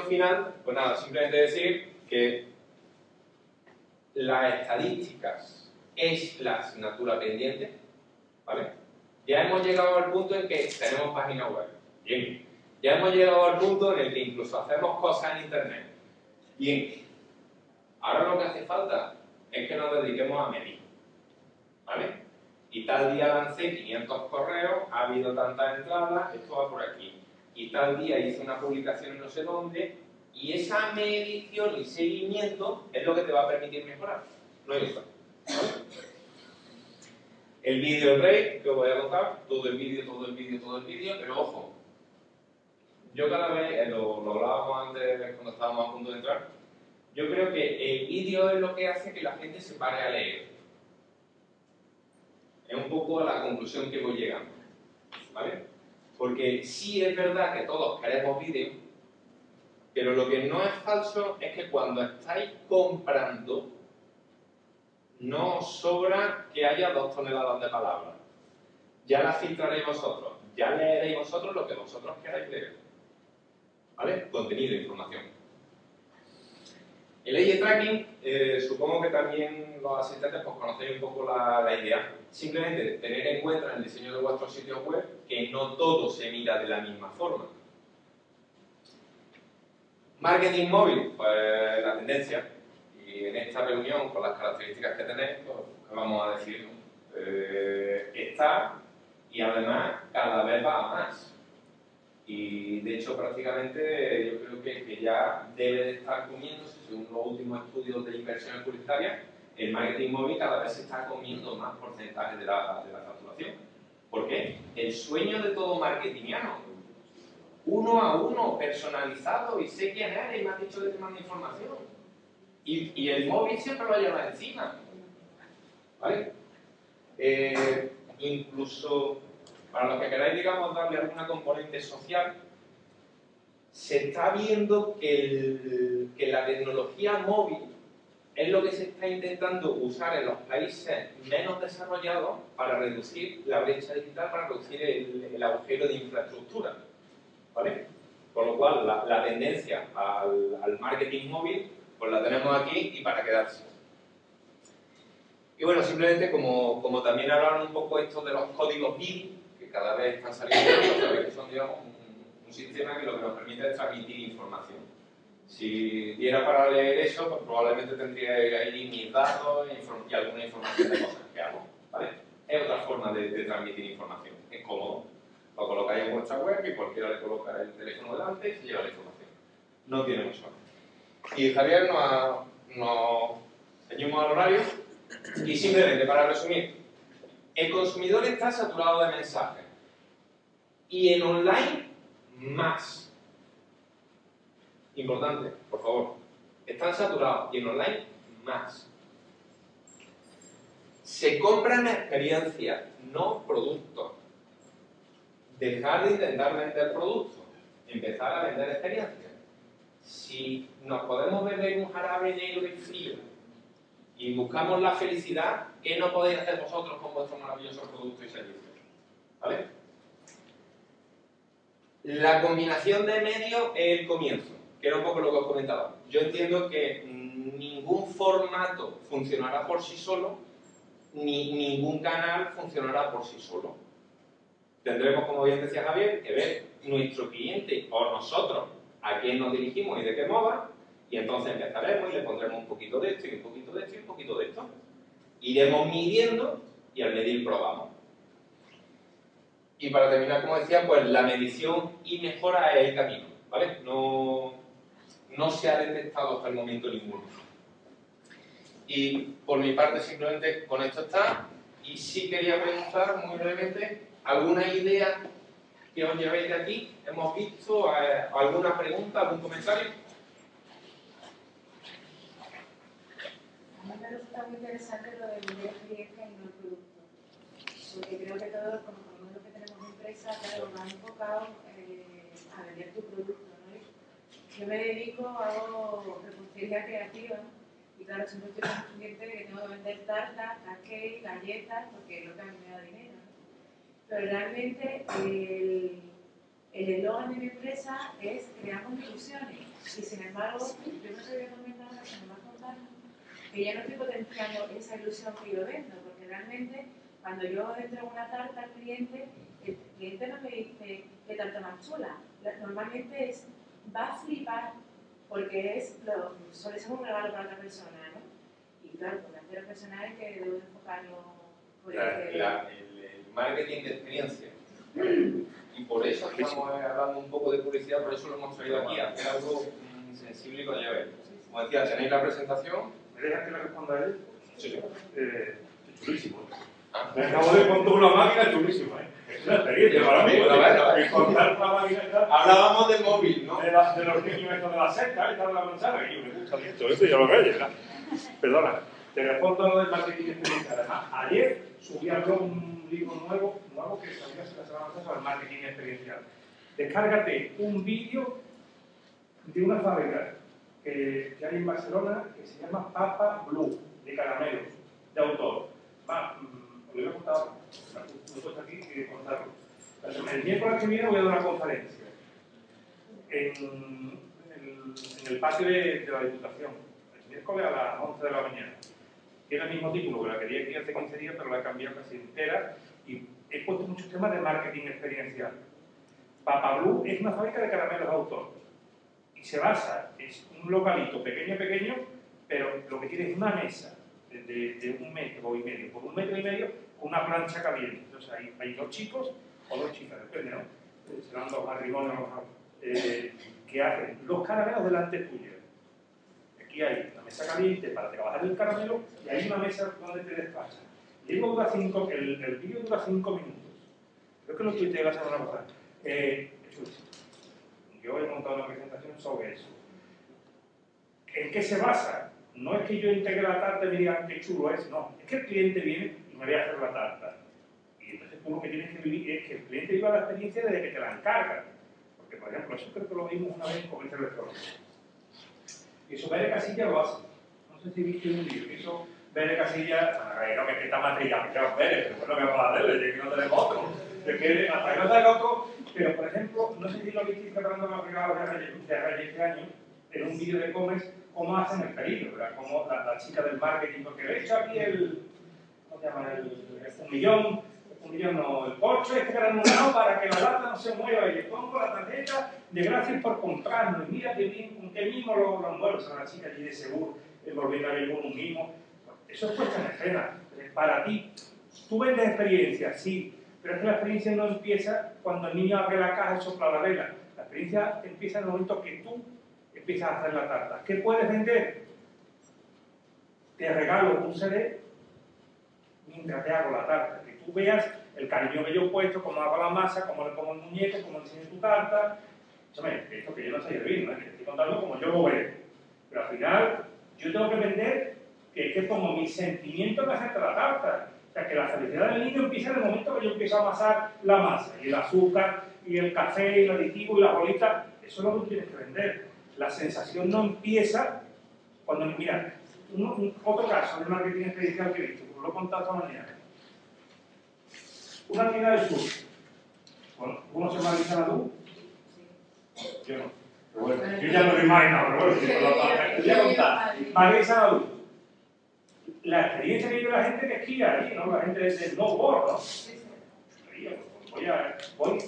Final, pues nada, simplemente decir que las estadísticas es la asignatura pendiente, ¿vale? Ya hemos llegado al punto en que tenemos página web. Bien. Ya hemos llegado al punto en el que incluso hacemos cosas en Internet. Bien. Ahora lo que hace falta es que nos dediquemos a medir, ¿vale? Y tal día lancé 500 correos, ha habido tantas entradas, esto va por aquí. Y tal día hice una publicación en no sé dónde, y esa medición y seguimiento es lo que te va a permitir mejorar. No hay otra. El vídeo rey que os voy a contar, todo el vídeo, todo el vídeo, todo el vídeo, pero ojo, yo cada vez, eh, lo, hablábamos antes cuando estábamos a punto de entrar, yo creo que el vídeo es lo que hace que la gente se pare a leer. Es un poco la conclusión que voy llegando. ¿Vale? Porque sí es verdad que todos queremos vídeo, pero lo que no es falso es que cuando estáis comprando, no os sobra que haya dos toneladas de palabras. Ya las filtraréis vosotros, ya leeréis vosotros lo que vosotros queráis leer. ¿Vale? Contenido, información. El eye tracking, eh, supongo que también los asistentes pues, conocéis un poco la, la idea. Simplemente tener en cuenta en el diseño de vuestros sitios web que no todo se mira de la misma forma. Marketing móvil, pues la tendencia. Y en esta reunión, con las características que tenéis, pues, ¿qué vamos a decir? Eh, está y además cada vez va a más. Y de hecho, prácticamente yo creo que, ya debe de estar comiéndose, según los últimos estudios de inversiones publicitarias, el marketing móvil cada vez se está comiendo más porcentaje de la, de la facturación. ¿Por qué? El sueño de todo marketingiano, uno a uno, personalizado, y sé quién eres y me has dicho que te manda información. Y, el móvil siempre lo lleva encima. ¿Vale? Eh, incluso para los que queráis, digamos, darle alguna componente social, se está viendo que la tecnología móvil es lo que se está intentando usar en los países menos desarrollados para reducir la brecha digital, para reducir el, agujero de infraestructura. ¿Vale? Con lo cual, la, tendencia al, marketing móvil, pues la tenemos aquí y para quedarse. Y bueno, simplemente como, como también hablaron un poco esto de los códigos BIM, que cada vez están saliendo, que son un, un sistema que lo que nos permite es transmitir información. Si diera para leer eso, pues probablemente tendría ahí mis datos e y alguna información de cosas que hago. ¿vale? Es otra forma de, de transmitir información. Es cómodo. Lo colocáis en vuestra web y cualquiera le coloca el teléfono delante y se lleva la información. No tiene mucho más. Y Javier nos, ha- nos ceñimos al horario y simplemente para resumir, el consumidor está saturado de mensajes y en online más. Importante, por favor. Están saturados y en online más. Se compran experiencias, no productos. Dejar de intentar vender productos, empezar a vender experiencias. Si nos podemos beber un jarabe negro y frío y buscamos la felicidad, ¿qué no podéis hacer vosotros con vuestros maravillosos productos y servicios? ¿Vale? La combinación de medios es el comienzo, que era un poco lo que os comentaba. Yo entiendo que ningún formato funcionará por sí solo, ni ningún canal funcionará por sí solo. Tendremos, como bien decía Javier, que ver nuestro cliente o nosotros a quién nos dirigimos y de qué moda, y entonces empezaremos y le pondremos un poquito de esto y un poquito de esto y un poquito de esto. Iremos midiendo y al medir probamos. Y para terminar, como decía, pues la medición y mejora es el camino, ¿vale? No, no se ha detectado hasta el momento ninguno. Y por mi parte, simplemente con esto está. Y sí quería preguntar muy brevemente alguna idea que os llevéis de aquí. ¿Hemos visto eh, alguna pregunta, algún comentario? A mí me resulta muy interesante lo de vender experiencia y no el producto. Porque creo que todos, como lo que tenemos empresas, claro, van enfocados eh, a vender tu producto. Yo me dedico, hago repostería creativa y claro, siempre estoy con un cliente que tengo que vender tartas, cupcakes, galletas, porque es lo que a mí me da dinero. Pero realmente el eslogan de mi empresa es creamos ilusiones. Y sin embargo, yo no te voy a comentar ahora, se me va a contar que ya no estoy potenciando esa ilusión que yo vendo, porque realmente cuando yo entrego una tarta al cliente, el cliente no me dice qué tarta más chula. La- Normalmente es, va a flipar porque es lo, suele ser un regalo para otra persona, ¿no? Y claro, con la cero personal es que debo enfocarlo ese- la- el, el marketing de experiencia. Y por eso estamos hablando un poco de publicidad, por eso lo hemos traído aquí, hacer algo mm, sensible y con llave. Como decía, tenéis la presentación. ¿Me dejas que le responda a él? Sí. Eh, chulísimo. Ah. Me acabo de contar una máquina chulísima, ¿eh? Es una experiencia para mí. Hablábamos del móvil, ¿no? de, la- de los niños estos de la secta, esta de la manzana, que yo me gusta mucho esto, ya lo ¿verdad? Perdona, te respondo a lo del marketing experiencial. Además, ayer subí blog un libro nuevo, nuevo que salió hace la semana pasada sobre el marketing experiencial. Descárgate un vídeo de una fábrica que, que hay en Barcelona que se llama Papa Blue, de caramelos, de autor. Va, mm, os lo voy a contar, me he puesto aquí y contarlo. El miércoles que viene voy a dar una conferencia en, el, en el patio de, de la Diputación, el miércoles a las 11 de la mañana. Tiene el mismo título que la quería aquí hace 15 días, pero la he cambiado casi entera y he puesto muchos temas de marketing experiencial. Papa Blue es una fábrica de caramelos de autor y se basa, es un localito pequeño, pequeño, pero lo que tiene es una mesa de- de un metro y medio por un metro y medio con una plancha caliente. Entonces hay, hay dos chicos o dos chicas, depende, ¿no? Eh, Serán dos matrimonios eh, que hacen los caramelos delante tuyo. Aquí hay una mesa caliente para trabajar el caramelo y hay una mesa donde te despachas. Y el, el, vídeo dura cinco minutos. Creo que lo tuiteé la semana pasada. Eh. Yo he montado una presentación sobre eso. ¿En qué se basa? No es que yo integre la tarta y me digan qué chulo es, no. Es que el cliente viene y me voy a hacer la tarta. Lo que tienes que vivir es que el cliente viva la experiencia desde que te la encargan. Porque, por ejemplo, eso creo que lo vimos una vez en comercio electrónico. Y eso Bere Casilla lo hace. No sé si viste un vídeo que hizo Bere Casilla, bueno, no que está es Bere, pero bueno, que vamos a ya que no tenemos otro. Es que hasta que no salga otro, pero por ejemplo, no sé si lo visteis preparando los regalos de Reyes de este año, en un vídeo de e-commerce, cómo hacen el pedido, ¿verdad? Cómo la, la chica del marketing, porque he hecho aquí el, ¿cómo se llama? El, el un millón, un millón no, el corcho este granulado para que la lata no se mueva y le pongo la tarjeta de gracias por comprarlo y mira qué bien, con qué mimo lo, lo mueves a la chica allí de seguro, envolviendo a con un mimo. Eso es puesta en escena, para ti. Tú vendes experiencia, sí, pero es que la experiencia no empieza cuando el niño abre la caja y sopla la vela. La experiencia empieza en el momento que tú empiezas a hacer la tarta. ¿Qué puedes vender? Te regalo un CD mientras te hago la tarta. Que tú veas el cariño que yo he puesto, cómo hago la masa, cómo le pongo el muñeco, cómo enseño tu tarta. Escúchame, esto que yo no sé hervir, ¿no? que estoy contando como yo lo veo. Pero al final, yo tengo que vender que es que pongo mis sentimientos en hacerte la tarta. O sea, que la felicidad del niño empieza en el momento que yo empiezo a amasar la masa, y el azúcar, y el café, y el aditivo, y la bolita. Eso es lo que tienes que vender. La sensación no empieza cuando, mira, un, un- otro caso de marketing experiencial que he visto, lo he contado esta mañana. Una tienda del sur. Bueno, ¿cómo se llama Nadú? Yo no. Pero bueno, yo ya no lo imagino, pero bueno, voy a contar. Marisa Nadú. La experiencia que vive la gente que esquía allí, ¿no? La gente de snowboard, ¿no? Voy a, voy,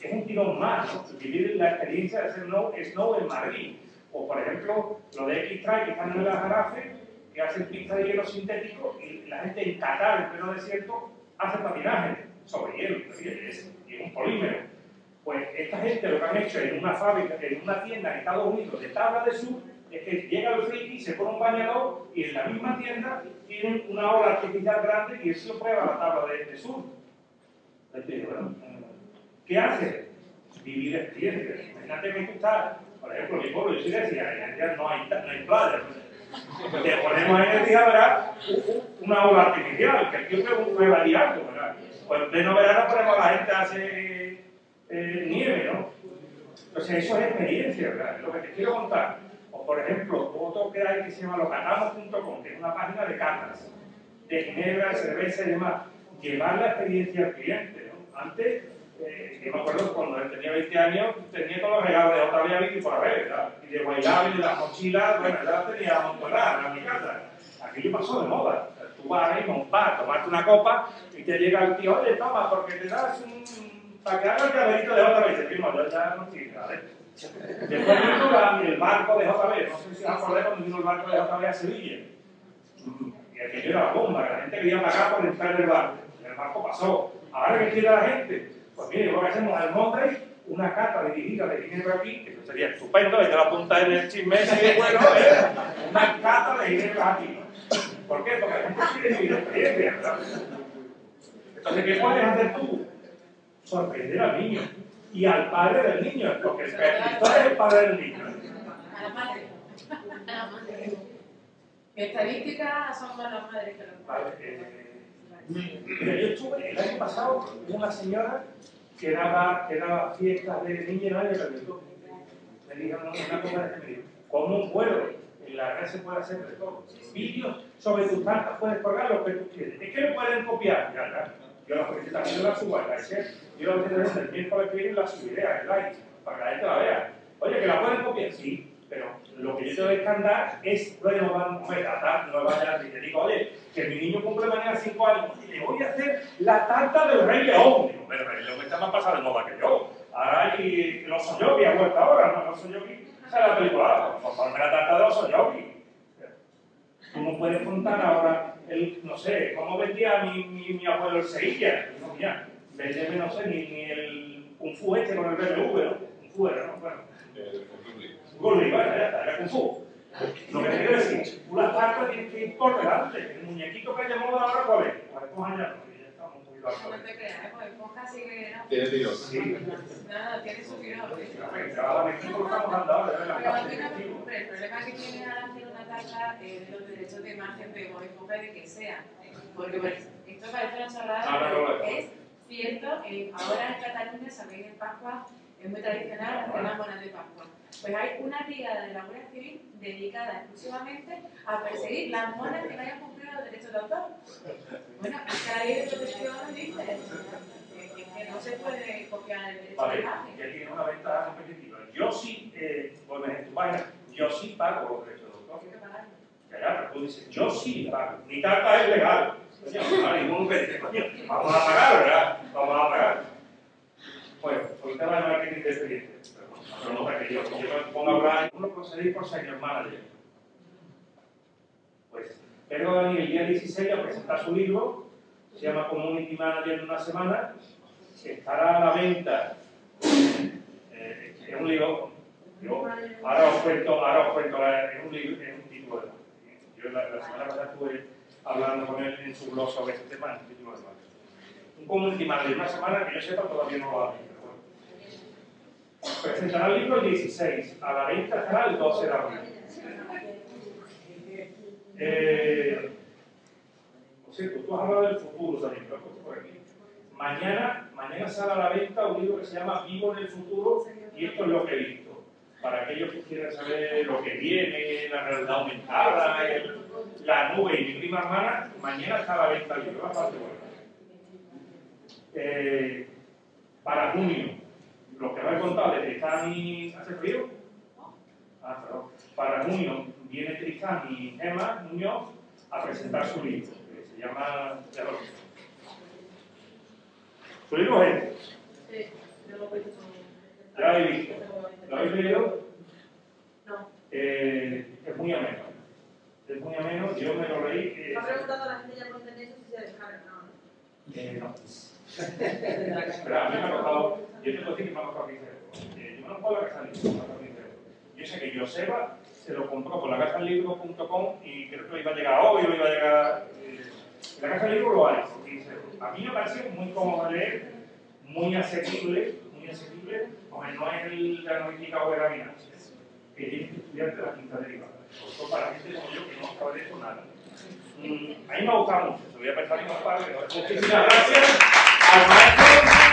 es un tirón más, ¿no? Vivir la experiencia de hacer snow, snow en Madrid. O, por ejemplo, lo de X-Trail que están en la Jarafe, que hacen pista de hielo sintético y la gente en Qatar, en pleno desierto, hace patinaje sobre hielo. Es, un polímero. Pues esta gente lo que han hecho en una fábrica, en una tienda en Estados Unidos de tabla de sur, es que llega el friki, se pone un bañador y en la misma tienda tienen una ola artificial grande y eso prueba la tabla de, de eh, ¿Qué hace? Vivir experiencias. Imagínate que tú estás, por ejemplo, mi pueblo, yo soy de ya no hay, no hay playa. Te ponemos en el día, ¿verdad? Una ola artificial, que aquí es un prueba diario, ¿verdad? Pues en pleno verano ponemos a la gente a hacer eh, nieve, ¿no? Entonces, eso es experiencia, ¿verdad? Lo que te quiero contar. O, por ejemplo, otro que hay que se llama locatamos.com, que es una página de catas, de ginebra, cerveza y demás. Llevar la experiencia al cliente, ¿no? Antes, eh, yo me acuerdo cuando él tenía 20 años, tenía todos los regalos de otra vía y por haber, ¿verdad? Y de Guaylab y de las mochilas, bueno, ya tenía amontonadas en mi casa. Aquello pasó de moda. Tú vas ahí a un bar, tomarte una copa y te llega el tío, oye, toma, porque te das un... para que haga el llaverito de otra vez. Decimos, yo ya no estoy, ¿vale? Después vino el barco de JB, no sé si os acordáis cuando vino el barco de JB a Sevilla. Y aquello era la bomba, que la gente quería pagar por entrar en el barco. El barco pasó. Ahora que quiere la gente, pues mire, lo que hacemos al Monday, una cata dirigida de Ginebra aquí, que sería estupendo, y te la apunta en el chisme y bueno, ¿eh? una cata de Ginebra aquí. ¿Por qué? Porque la gente quiere vivir experiencia, ¿verdad? Entonces, ¿qué puedes hacer tú? Sorprender al niño y al padre del niño, porque el escritor es el padre del niño. A la madre. A la madre. Estadísticas son más las madres que los padres. eh, yo estuve el año pasado con una señora que daba, que daba fiestas de niños y nadie le preguntó. Me dijeron una cosa de este medio. Como un vuelo, en la red se puede hacer de todo. Vídeos sobre tus tantas puedes colgar lo que tú quieres. Es que no pueden copiar, ya, ya. Yo las presentaciones las subo al like. Yo las presentaciones el miércoles que viene las subiré al like, para que la gente la vea. Oye, que la pueden copiar, sí, pero lo que yo te doy que andar es no me tratar, no vayas y te digo, oye, que mi niño cumple mañana 5 años, y le voy a hacer la tarta del Rey León. Digo, pero el Rey León está más pasado de moda que yo. Ahora hay los Soyogi, ha vuelto ahora, ¿no? Los Soyogi, esa es la película, por favor, la tarta de los Soyogi. Tú no puedes contar ahora, el, no sé, cómo vendía mi, mi, mi abuelo el Sevilla. No, mira, vendeme, no sé, ni, ni el Kung Fu este con el BMW, ¿no? Kung Fu era, ¿no? Bueno. Gulli, bueno, ya está, era Kung Fu. Lo que te quiero decir, tú las tartas tienes que ir por delante. El muñequito que llamamos ahora, ¿cuál es? Pues esponja ya, porque ya estamos un poquito No al te creas, ¿eh? Tiene tiro. Sí, Nada, tiene su tirón. el problema que tiene al hacer una tarta es de los derechos de imagen de Bob de que sea. Porque pues, esto parece una chorrada, Ah, no, no, pero no. es cierto. eh, ahora en Cataluña, sabéis, en Pascua es muy tradicional hacer las monas de Pascua. Pues hay una brigada de la Guardia Civil dedicada exclusivamente a perseguir las monas que no hayan cumplido los derechos de autor. Bueno, la ley de protección dice que, no se puede copiar el Vale, ya tiene una ventaja competitiva. Yo sí, eh, en tu página, yo sí pago los derechos de autor. Hay que pagarlo. Ya, ya, pero tú dices, yo sí pago. Mi carta es legal. Ninguno dice, coño, vamos a pagar, ¿verdad? Vamos a pagar. Bueno, por el tema de marketing de experiencia. Pero no para que yo, yo me ponga a hablar, uno procedéis por senior manager. Pues, Pedro Dani el día 16 a presentar su libro, se llama Community Manager en una semana, estará a la venta. Eh, un libro, yo ahora os cuento, ahora os cuento, es un, libro, un título de. Yo la, la semana pasada estuve hablando con él en su blog sobre este tema, un título de marketing. Un community manager en una semana que yo sepa todavía no lo ha visto. Presentará el libro el 16, a la venta estará el 12 de abril. Eh, por cierto, tú has hablado del futuro también, lo puesto por aquí. Mañana, mañana sale a la venta un libro que se llama Vivo en el futuro y esto es lo que he visto. Para aquellos que quieran saber lo que viene, la realidad aumentada, la nube y mi prima hermana, mañana está a la venta el libro, bastante bueno. Eh, para junio, lo que he contado de Tristán y... ¿Hace frío? Ah, perdón. Para junio viene Tristán y Gemma Muñoz a presentar su libro, que se llama... lo- Su libro es este. Sí, lo he visto. ¿Ya lo habéis visto? ¿Lo habéis leído? No. Eh, es muy ameno. Es muy ameno, yo me lo leí... eh, Me ha preguntado a la gente ya por tener si se descarga, ¿no? eh, no. Pero a mí me ha costado, yo te puedo decir que me ha costado 15 euros. Eh, yo no puedo que salir, me ha costado 15 euros. Yo sé que Joseba se lo compró por la casalibro.com y creo que le iba a llegar hoy o iba a llegar... eh, la Casa del Libro lo hay, por 15 euros. A mí me parece muy cómodo de leer, muy asequible, muy asequible, porque no es el, la analítica o el gabinete, que tiene que estudiar de la quinta derivada. Todo para gente como yo que no sabe de eso nada. Mm, a mí me ha gustado mucho, se voy a pensar en más padre. Muchísimas gracias al maestro